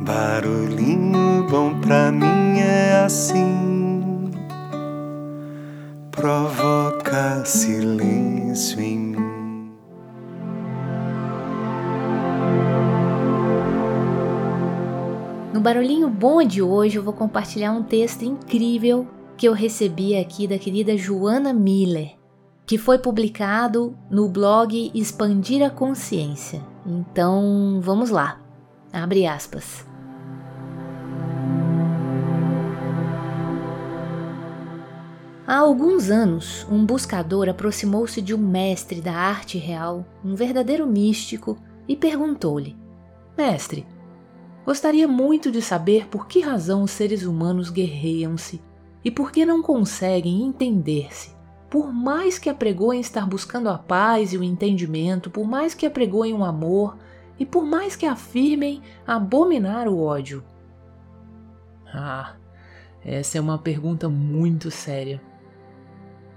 Barulhinho bom pra mim é assim, provoca silêncio em mim. No Barulhinho Bom de hoje eu vou compartilhar um texto incrível que eu recebi aqui da querida Joana Miller, que foi publicado no blog Expandir a Consciência. Então, vamos lá. Abre aspas. Há alguns anos, um buscador aproximou-se de um mestre da arte real, um verdadeiro místico, e perguntou-lhe: Mestre, gostaria muito de saber por que razão os seres humanos guerreiam-se e por que não conseguem entender-se. Por mais que apregoem estar buscando a paz e o entendimento, por mais que apregoem o amor e por mais que afirmem abominar o ódio. Ah, essa é uma pergunta muito séria.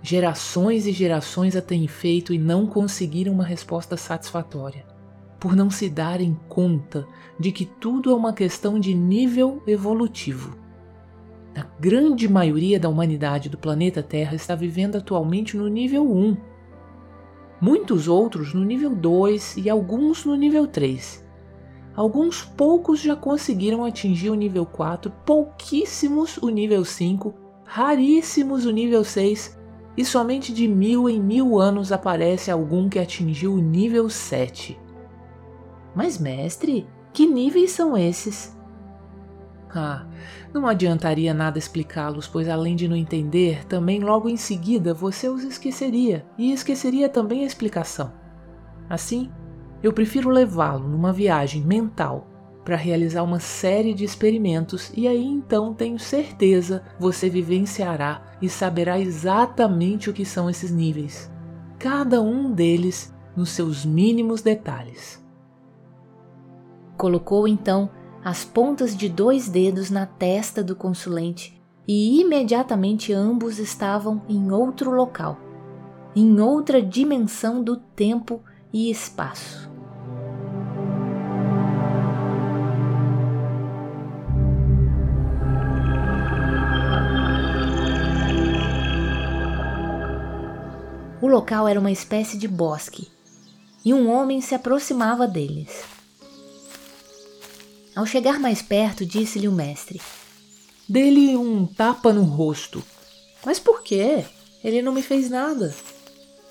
Gerações e gerações a têm feito e não conseguiram uma resposta satisfatória, por não se darem conta de que tudo é uma questão de nível evolutivo. A grande maioria da humanidade do planeta Terra está vivendo atualmente no nível 1. Muitos outros no nível 2 e alguns no nível 3. Alguns poucos já conseguiram atingir o nível 4, pouquíssimos o nível 5, raríssimos o nível 6 e somente de mil em mil anos aparece algum que atingiu o nível 7. Mas, mestre, que níveis são esses? Ah, não adiantaria nada explicá-los, pois além de não entender, também logo em seguida você os esqueceria e esqueceria também a explicação. Assim, eu prefiro levá-lo numa viagem mental para realizar uma série de experimentos e aí então tenho certeza você vivenciará e saberá exatamente o que são esses níveis, cada um deles nos seus mínimos detalhes. Colocou então as pontas de dois dedos na testa do consulente e imediatamente ambos estavam em outro local, em outra dimensão do tempo e espaço. Local era uma espécie de bosque e um homem se aproximava deles. Ao chegar mais perto, disse-lhe o mestre: Dê-lhe um tapa no rosto. Mas por quê? Ele não me fez nada.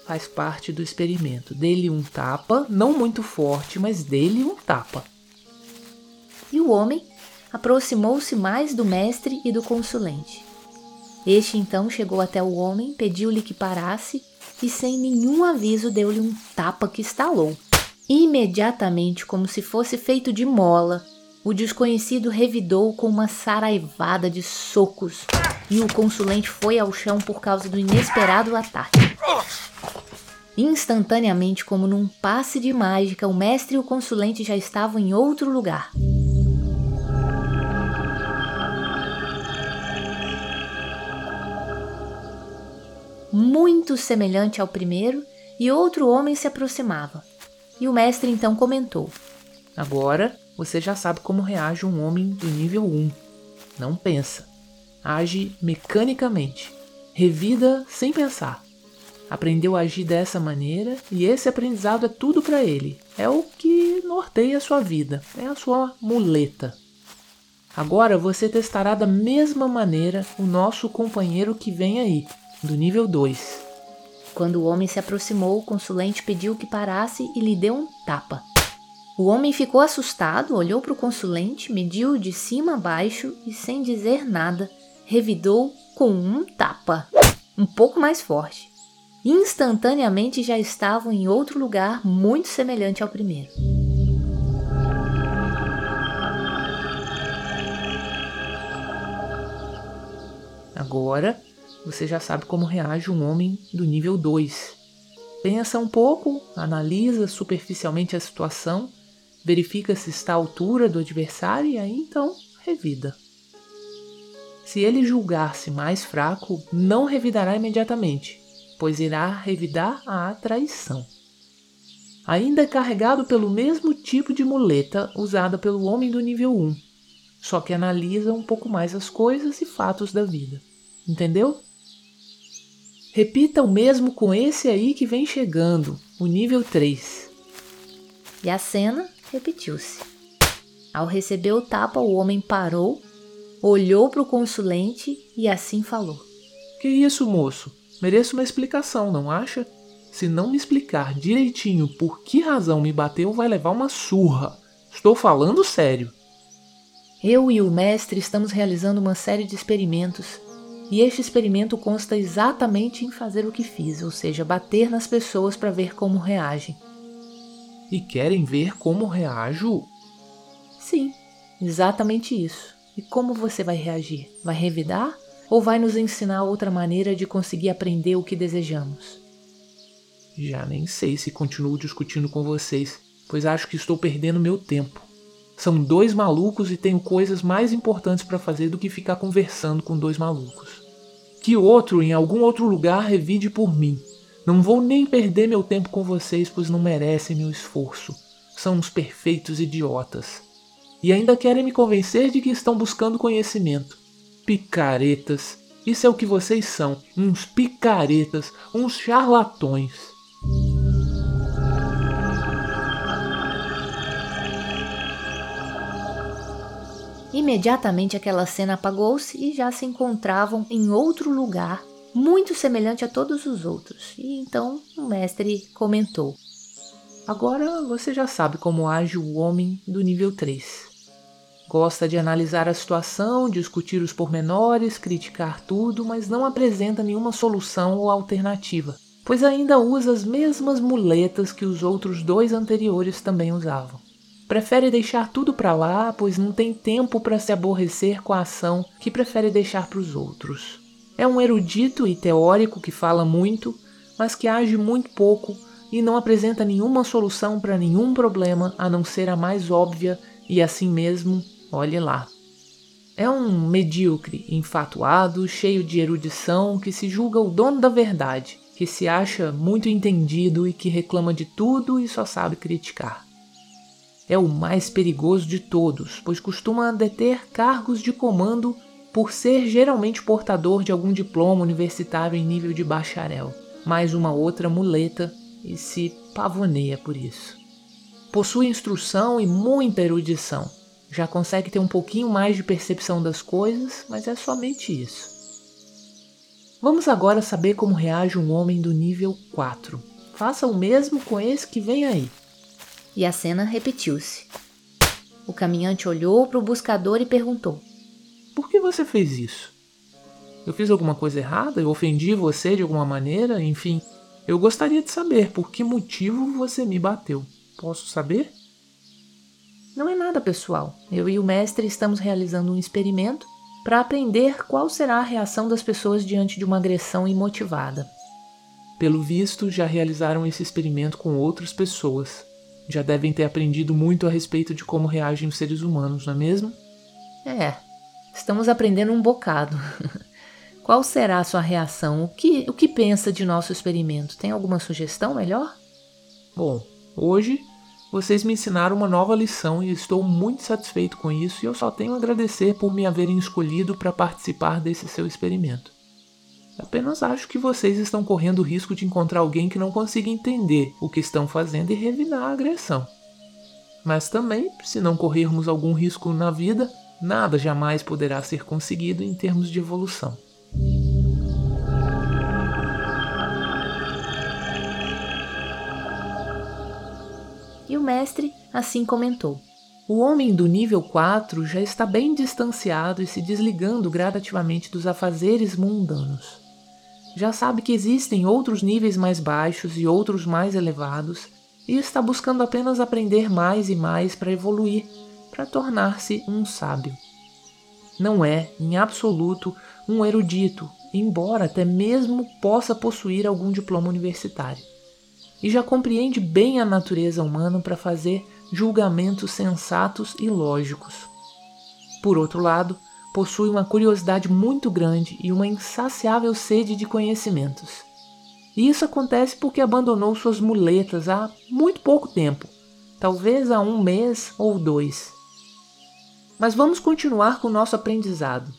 Faz parte do experimento. Dê-lhe um tapa, não muito forte, mas dê-lhe um tapa. E o homem aproximou-se mais do mestre e do consulente. Este então chegou até o homem, pediu-lhe que parasse e, sem nenhum aviso, deu-lhe um tapa que estalou. Imediatamente, como se fosse feito de mola, o desconhecido revidou com uma saraivada de socos e o consulente foi ao chão por causa do inesperado ataque. Instantaneamente, como num passe de mágica, o mestre e o consulente já estavam em outro lugar. Muito semelhante ao primeiro, e outro homem se aproximava. E o mestre então comentou: Agora você já sabe como reage um homem do nível 1. Não pensa. Age mecanicamente. Revida sem pensar. Aprendeu a agir dessa maneira e esse aprendizado é tudo para ele. É o que norteia a sua vida. É a sua muleta. Agora você testará da mesma maneira o nosso companheiro que vem aí, do nível 2. Quando o homem se aproximou, o consulente pediu que parasse e lhe deu um tapa. O homem ficou assustado, olhou para o consulente, mediu de cima a baixo e, sem dizer nada, revidou com um tapa, um pouco mais forte. Instantaneamente já estavam em outro lugar muito semelhante ao primeiro. Agora você já sabe como reage um homem do nível 2. Pensa um pouco, analisa superficialmente a situação verifica se está à altura do adversário e aí então revida. Se ele julgar-se mais fraco, não revidará imediatamente, pois irá revidar a traição. Ainda carregado pelo mesmo tipo de muleta usada pelo homem do nível 1, só que analisa um pouco mais as coisas e fatos da vida. Entendeu? Repita o mesmo com esse aí que vem chegando, o nível 3. E a cena repetiu-se. Ao receber o tapa, o homem parou, olhou para o consulente e assim falou: Que isso, moço? Mereço uma explicação, não acha? Se não me explicar direitinho por que razão me bateu, vai levar uma surra. Estou falando sério. Eu e o mestre estamos realizando uma série de experimentos e este experimento consta exatamente em fazer o que fiz, ou seja, bater nas pessoas para ver como reagem. E querem ver como reajo? Sim, exatamente isso. E como você vai reagir? Vai revidar ou vai nos ensinar outra maneira de conseguir aprender o que desejamos? Já nem sei se continuo discutindo com vocês, pois acho que estou perdendo meu tempo. São dois malucos e tenho coisas mais importantes para fazer do que ficar conversando com dois malucos. Que outro em algum outro lugar revide por mim. Não vou nem perder meu tempo com vocês, pois não merecem meu esforço. São uns perfeitos idiotas. E ainda querem me convencer de que estão buscando conhecimento. Picaretas. Isso é o que vocês são, uns picaretas, uns charlatões. Imediatamente aquela cena apagou-se e já se encontravam em outro lugar, muito semelhante a todos os outros. E então o mestre comentou: Agora você já sabe como age o homem do nível 3. Gosta de analisar a situação, discutir os pormenores, criticar tudo, mas não apresenta nenhuma solução ou alternativa, pois ainda usa as mesmas muletas que os outros dois anteriores também usavam. Prefere deixar tudo para lá, pois não tem tempo para se aborrecer com a ação que prefere deixar para os outros. É um erudito e teórico que fala muito, mas que age muito pouco e não apresenta nenhuma solução para nenhum problema a não ser a mais óbvia e assim mesmo, olhe lá. É um medíocre, enfatuado, cheio de erudição, que se julga o dono da verdade, que se acha muito entendido e que reclama de tudo e só sabe criticar é o mais perigoso de todos, pois costuma deter cargos de comando por ser geralmente portador de algum diploma universitário em nível de bacharel, mais uma outra muleta e se pavoneia por isso. Possui instrução e muita erudição. Já consegue ter um pouquinho mais de percepção das coisas, mas é somente isso. Vamos agora saber como reage um homem do nível 4. Faça o mesmo com esse que vem aí e a cena repetiu-se. O caminhante olhou para o buscador e perguntou: Por que você fez isso? Eu fiz alguma coisa errada? Eu ofendi você de alguma maneira? Enfim, eu gostaria de saber por que motivo você me bateu. Posso saber? Não é nada pessoal. Eu e o mestre estamos realizando um experimento para aprender qual será a reação das pessoas diante de uma agressão imotivada. Pelo visto, já realizaram esse experimento com outras pessoas já devem ter aprendido muito a respeito de como reagem os seres humanos, não é mesmo? É, estamos aprendendo um bocado. Qual será a sua reação? O que, o que pensa de nosso experimento? Tem alguma sugestão melhor? Bom, hoje vocês me ensinaram uma nova lição e estou muito satisfeito com isso e eu só tenho a agradecer por me haverem escolhido para participar desse seu experimento. Apenas acho que vocês estão correndo o risco de encontrar alguém que não consiga entender o que estão fazendo e revidar a agressão. Mas também, se não corrermos algum risco na vida, nada jamais poderá ser conseguido em termos de evolução. E o mestre assim comentou: O homem do nível 4 já está bem distanciado e se desligando gradativamente dos afazeres mundanos já sabe que existem outros níveis mais baixos e outros mais elevados e está buscando apenas aprender mais e mais para evoluir, para tornar-se um sábio. Não é, em absoluto, um erudito, embora até mesmo possa possuir algum diploma universitário. E já compreende bem a natureza humana para fazer julgamentos sensatos e lógicos. Por outro lado, possui uma curiosidade muito grande e uma insaciável sede de conhecimentos. E isso acontece porque abandonou suas muletas há muito pouco tempo, talvez há um mês ou dois. Mas vamos continuar com o nosso aprendizado.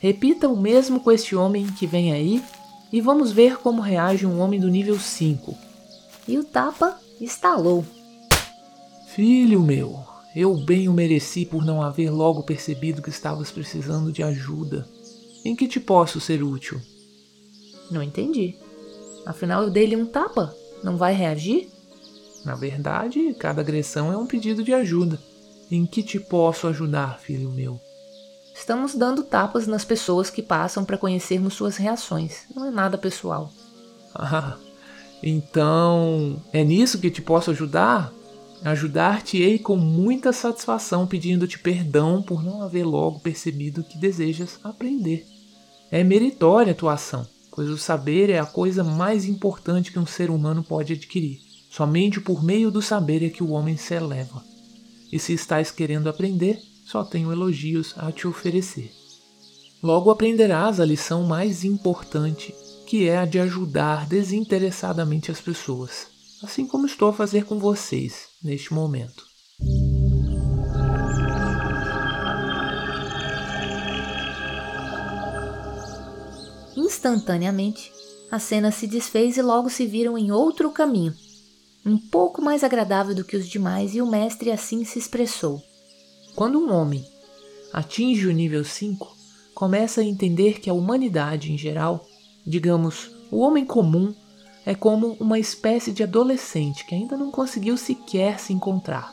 Repita o mesmo com este homem que vem aí e vamos ver como reage um homem do nível 5. E o tapa estalou. Filho meu, eu bem o mereci por não haver logo percebido que estavas precisando de ajuda. Em que te posso ser útil? Não entendi. Afinal, eu dei-lhe um tapa. Não vai reagir? Na verdade, cada agressão é um pedido de ajuda. Em que te posso ajudar, filho meu? Estamos dando tapas nas pessoas que passam para conhecermos suas reações. Não é nada pessoal. Ah, então é nisso que te posso ajudar? Ajudar-te-ei com muita satisfação, pedindo-te perdão por não haver logo percebido que desejas aprender. É meritória a tua ação, pois o saber é a coisa mais importante que um ser humano pode adquirir. Somente por meio do saber é que o homem se eleva. E se estás querendo aprender, só tenho elogios a te oferecer. Logo aprenderás a lição mais importante, que é a de ajudar desinteressadamente as pessoas, assim como estou a fazer com vocês neste momento. Instantaneamente, a cena se desfez e logo se viram em outro caminho, um pouco mais agradável do que os demais, e o mestre assim se expressou. Quando um homem atinge o nível 5, começa a entender que a humanidade em geral, digamos, o homem comum, é como uma espécie de adolescente que ainda não conseguiu sequer se encontrar.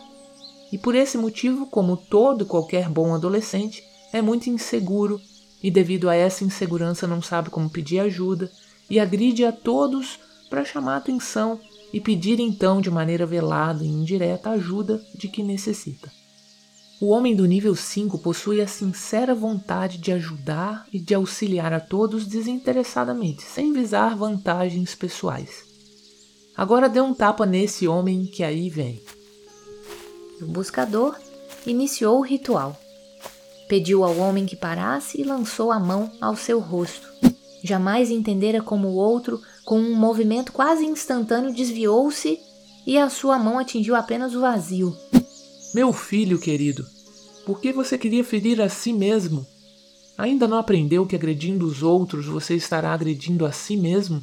E por esse motivo, como todo qualquer bom adolescente, é muito inseguro e, devido a essa insegurança, não sabe como pedir ajuda e agride a todos para chamar atenção e pedir então de maneira velada e indireta a ajuda de que necessita. O homem do nível 5 possui a sincera vontade de ajudar e de auxiliar a todos desinteressadamente, sem visar vantagens pessoais. Agora dê um tapa nesse homem que aí vem. O buscador iniciou o ritual. Pediu ao homem que parasse e lançou a mão ao seu rosto. Jamais entendera como o outro, com um movimento quase instantâneo, desviou-se e a sua mão atingiu apenas o vazio. Meu filho querido, por que você queria ferir a si mesmo? Ainda não aprendeu que agredindo os outros você estará agredindo a si mesmo?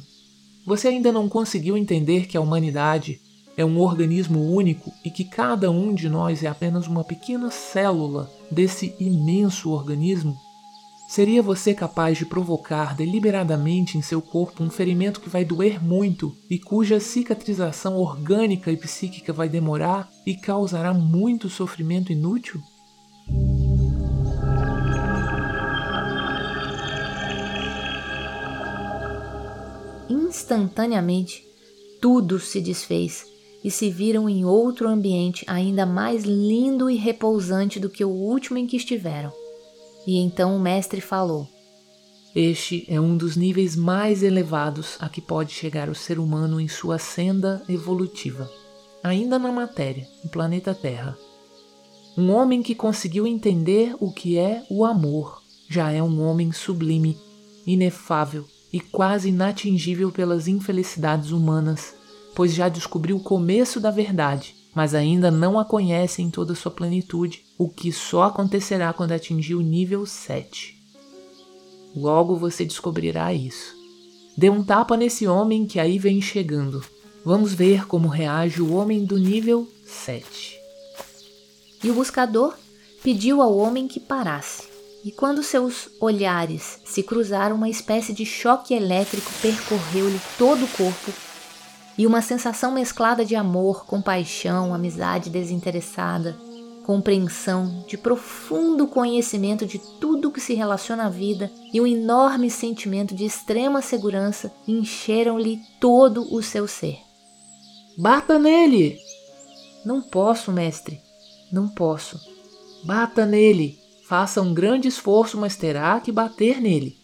Você ainda não conseguiu entender que a humanidade é um organismo único e que cada um de nós é apenas uma pequena célula desse imenso organismo? Seria você capaz de provocar deliberadamente em seu corpo um ferimento que vai doer muito e cuja cicatrização orgânica e psíquica vai demorar e causará muito sofrimento inútil? Instantaneamente, tudo se desfez e se viram em outro ambiente ainda mais lindo e repousante do que o último em que estiveram. E então o mestre falou: Este é um dos níveis mais elevados a que pode chegar o ser humano em sua senda evolutiva, ainda na matéria, no planeta Terra. Um homem que conseguiu entender o que é o amor já é um homem sublime, inefável e quase inatingível pelas infelicidades humanas, pois já descobriu o começo da verdade mas ainda não a conhece em toda sua plenitude, o que só acontecerá quando atingir o nível 7. Logo você descobrirá isso. Dê um tapa nesse homem que aí vem chegando. Vamos ver como reage o homem do nível 7. E o buscador pediu ao homem que parasse. E quando seus olhares se cruzaram, uma espécie de choque elétrico percorreu-lhe todo o corpo e uma sensação mesclada de amor, compaixão, amizade desinteressada, compreensão, de profundo conhecimento de tudo que se relaciona à vida e um enorme sentimento de extrema segurança encheram-lhe todo o seu ser. Bata nele! Não posso, mestre, não posso. Bata nele! Faça um grande esforço, mas terá que bater nele.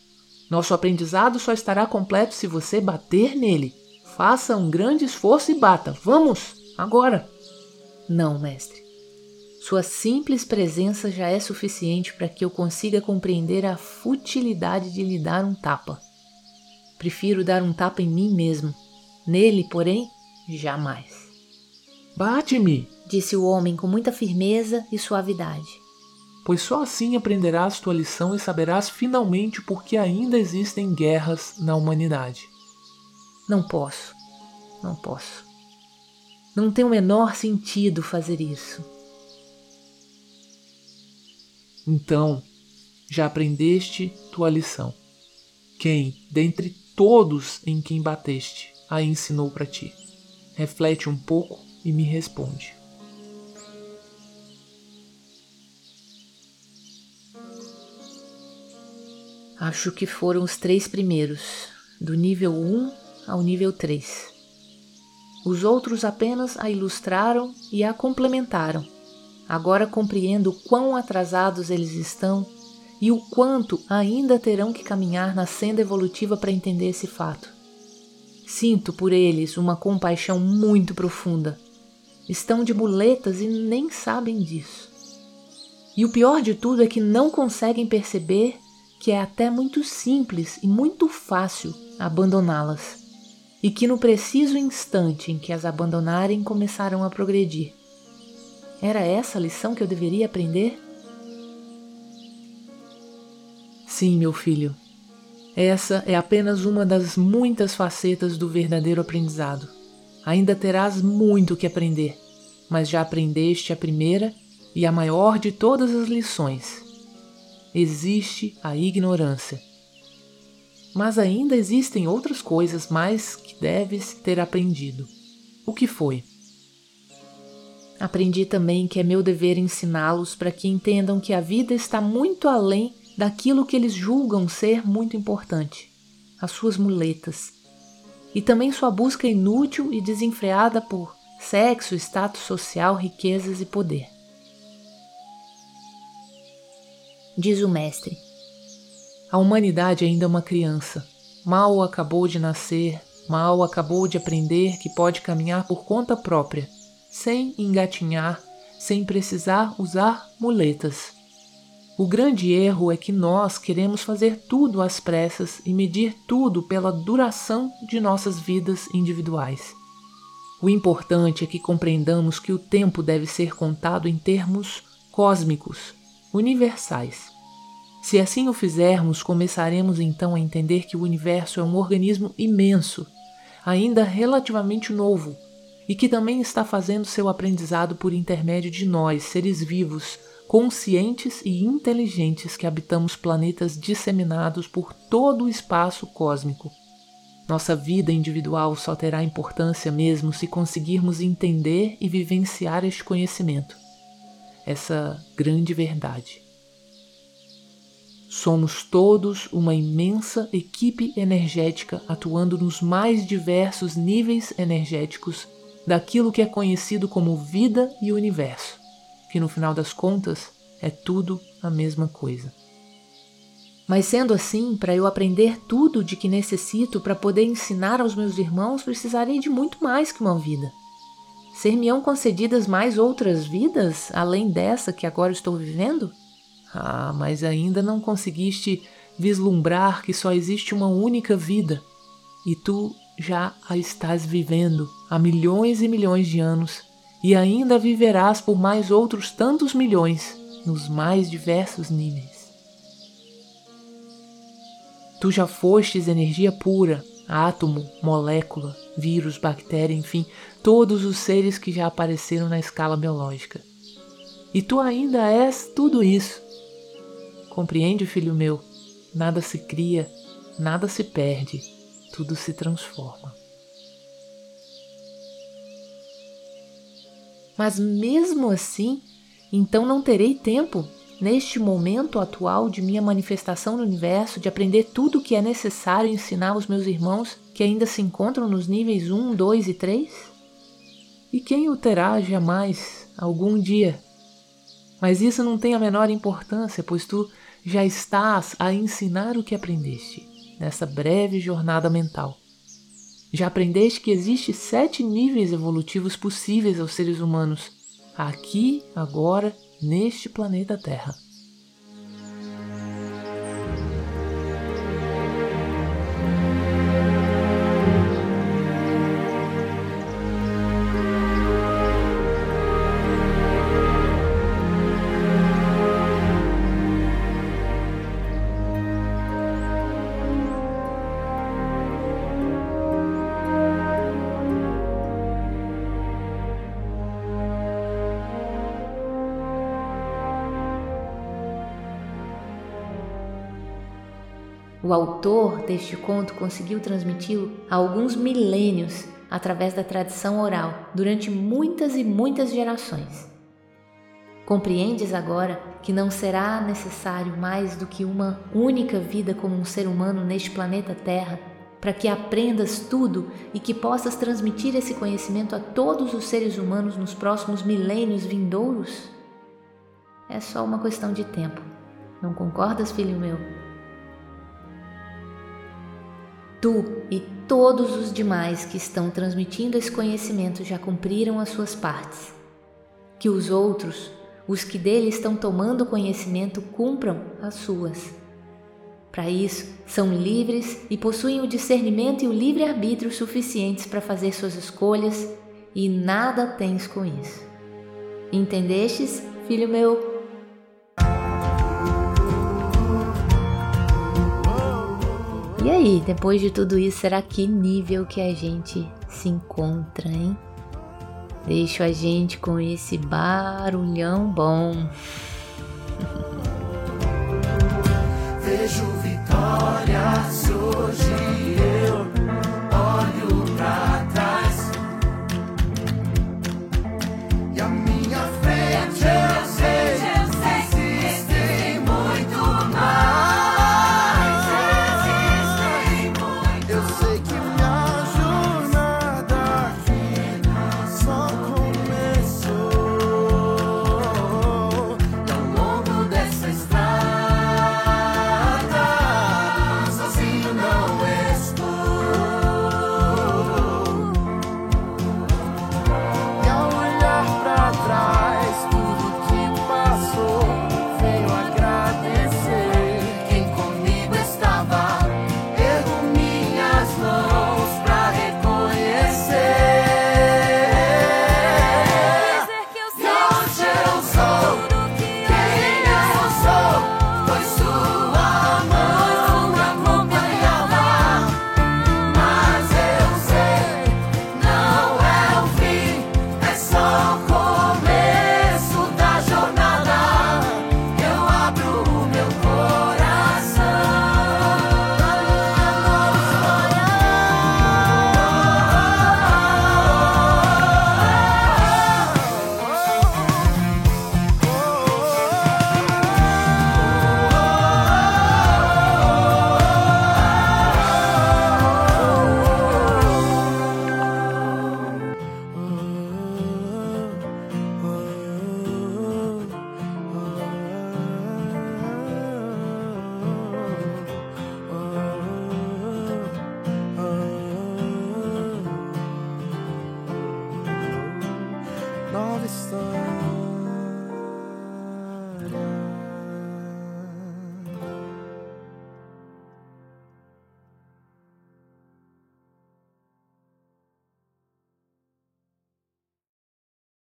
Nosso aprendizado só estará completo se você bater nele. Faça um grande esforço e bata. Vamos, agora. Não, mestre. Sua simples presença já é suficiente para que eu consiga compreender a futilidade de lhe dar um tapa. Prefiro dar um tapa em mim mesmo. Nele, porém, jamais. Bate-me, disse o homem com muita firmeza e suavidade. pois só assim aprenderás tua lição e saberás finalmente por que ainda existem guerras na humanidade. Não posso, não posso. Não tem o menor sentido fazer isso. Então, já aprendeste tua lição. Quem, dentre todos em quem bateste, a ensinou para ti? Reflete um pouco e me responde. Acho que foram os três primeiros, do nível 1 ao nível 3. Os outros apenas a ilustraram e a complementaram. Agora compreendo quão atrasados eles estão e o quanto ainda terão que caminhar na senda evolutiva para entender esse fato. Sinto por eles uma compaixão muito profunda. Estão de muletas e nem sabem disso. E o pior de tudo é que não conseguem perceber que é até muito simples e muito fácil abandoná-las, e que no preciso instante em que as abandonarem começarão a progredir. Era essa a lição que eu deveria aprender? Sim, meu filho. Essa é apenas uma das muitas facetas do verdadeiro aprendizado. Ainda terás muito que aprender, mas já aprendeste a primeira e a maior de todas as lições. Existe a ignorância. Mas ainda existem outras coisas mais que deves ter aprendido. O que foi? Aprendi também que é meu dever ensiná-los para que entendam que a vida está muito além daquilo que eles julgam ser muito importante, as suas muletas, e também sua busca inútil e desenfreada por sexo, status social, riquezas e poder. Diz o mestre: A humanidade ainda é uma criança, mal acabou de nascer, mal acabou de aprender que pode caminhar por conta própria, sem engatinhar, sem precisar usar muletas. O grande erro é que nós queremos fazer tudo às pressas e medir tudo pela duração de nossas vidas individuais. O importante é que compreendamos que o tempo deve ser contado em termos cósmicos, universais. Se assim o fizermos, começaremos então a entender que o universo é um organismo imenso, ainda relativamente novo, e que também está fazendo seu aprendizado por intermédio de nós, seres vivos, conscientes e inteligentes que habitamos planetas disseminados por todo o espaço cósmico. Nossa vida individual só terá importância mesmo se conseguirmos entender e vivenciar este conhecimento, essa grande verdade. Somos todos uma imensa equipe energética atuando nos mais diversos níveis energéticos daquilo que é conhecido como vida e universo que no final das contas é tudo a mesma coisa. Mas sendo assim, para eu aprender tudo de que necessito para poder ensinar aos meus irmãos, precisarei de muito mais que uma vida. Ser-me-ão concedidas mais outras vidas além dessa que agora estou vivendo? Ah, mas ainda não conseguiste vislumbrar que só existe uma única vida e tu já a estás vivendo há milhões e milhões de anos e ainda viverás por mais outros tantos milhões nos mais diversos níveis. Tu já fostes energia pura, átomo, molécula, vírus, bactéria, enfim, todos os seres que já apareceram na escala biológica. E tu ainda és tudo isso. Compreende, filho meu? Nada se cria, nada se perde, tudo se transforma. Mas mesmo assim, então não terei tempo, neste momento atual de minha manifestação no universo, de aprender tudo o que é necessário ensinar aos meus irmãos que ainda se encontram nos níveis 1, 2 e 3? E quem o terá jamais, algum dia? Mas isso não tem a menor importância, pois tu já estás a ensinar o que aprendeste nessa breve jornada mental. Já aprendeste que existe sete níveis evolutivos possíveis aos seres humanos, aqui, agora, neste planeta Terra. O autor deste conto conseguiu transmiti-lo há alguns milênios através da tradição oral durante muitas e muitas gerações. Compreendes agora que não será necessário mais do que uma única vida como um ser humano neste planeta Terra para que aprendas tudo e que possas transmitir esse conhecimento a todos os seres humanos nos próximos milênios vindouros? É só uma questão de tempo. Não concordas, filho meu? Tu e todos os demais que estão transmitindo esse conhecimento já cumpriram as suas partes. Que os outros, os que dele estão tomando conhecimento, cumpram as suas. Para isso, são livres e possuem o discernimento e o livre-arbítrio suficientes para fazer suas escolhas, e nada tens com isso. Entendestes, filho meu? E aí, depois de tudo isso, será que nível que a gente se encontra, hein? Deixo a gente com esse barulhão bom. Vejo vitórias hoje.